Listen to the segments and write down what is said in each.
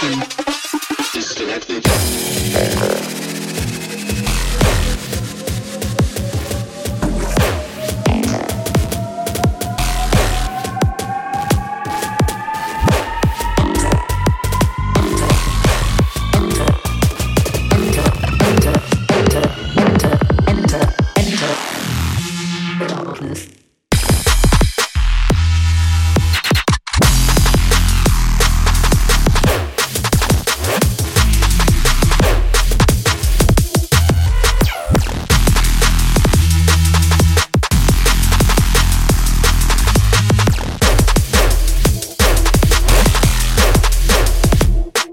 been disconnected. darkness.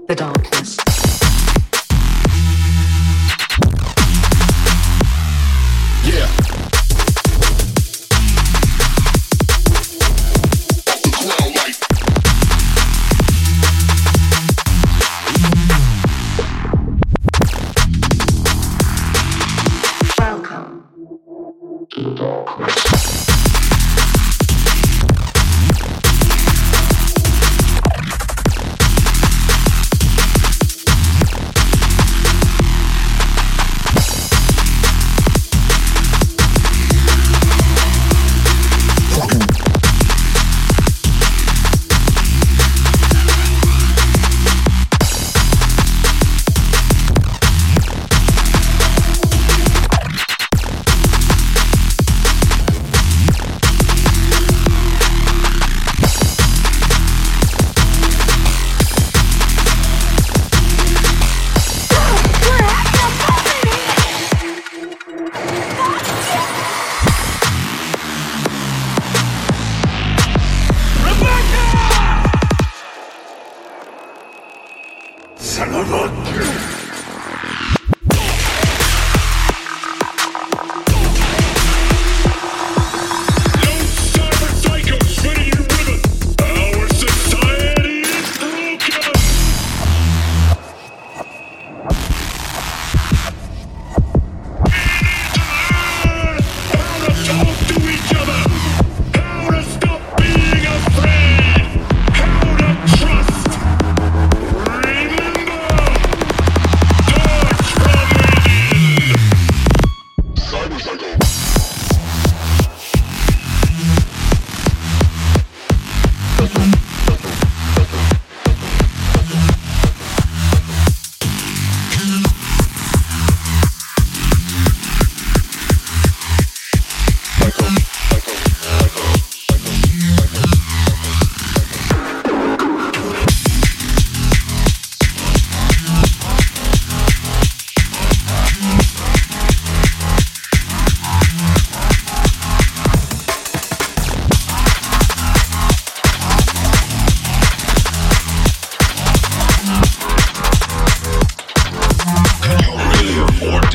the darkness. Yeah. The darkness. さらば。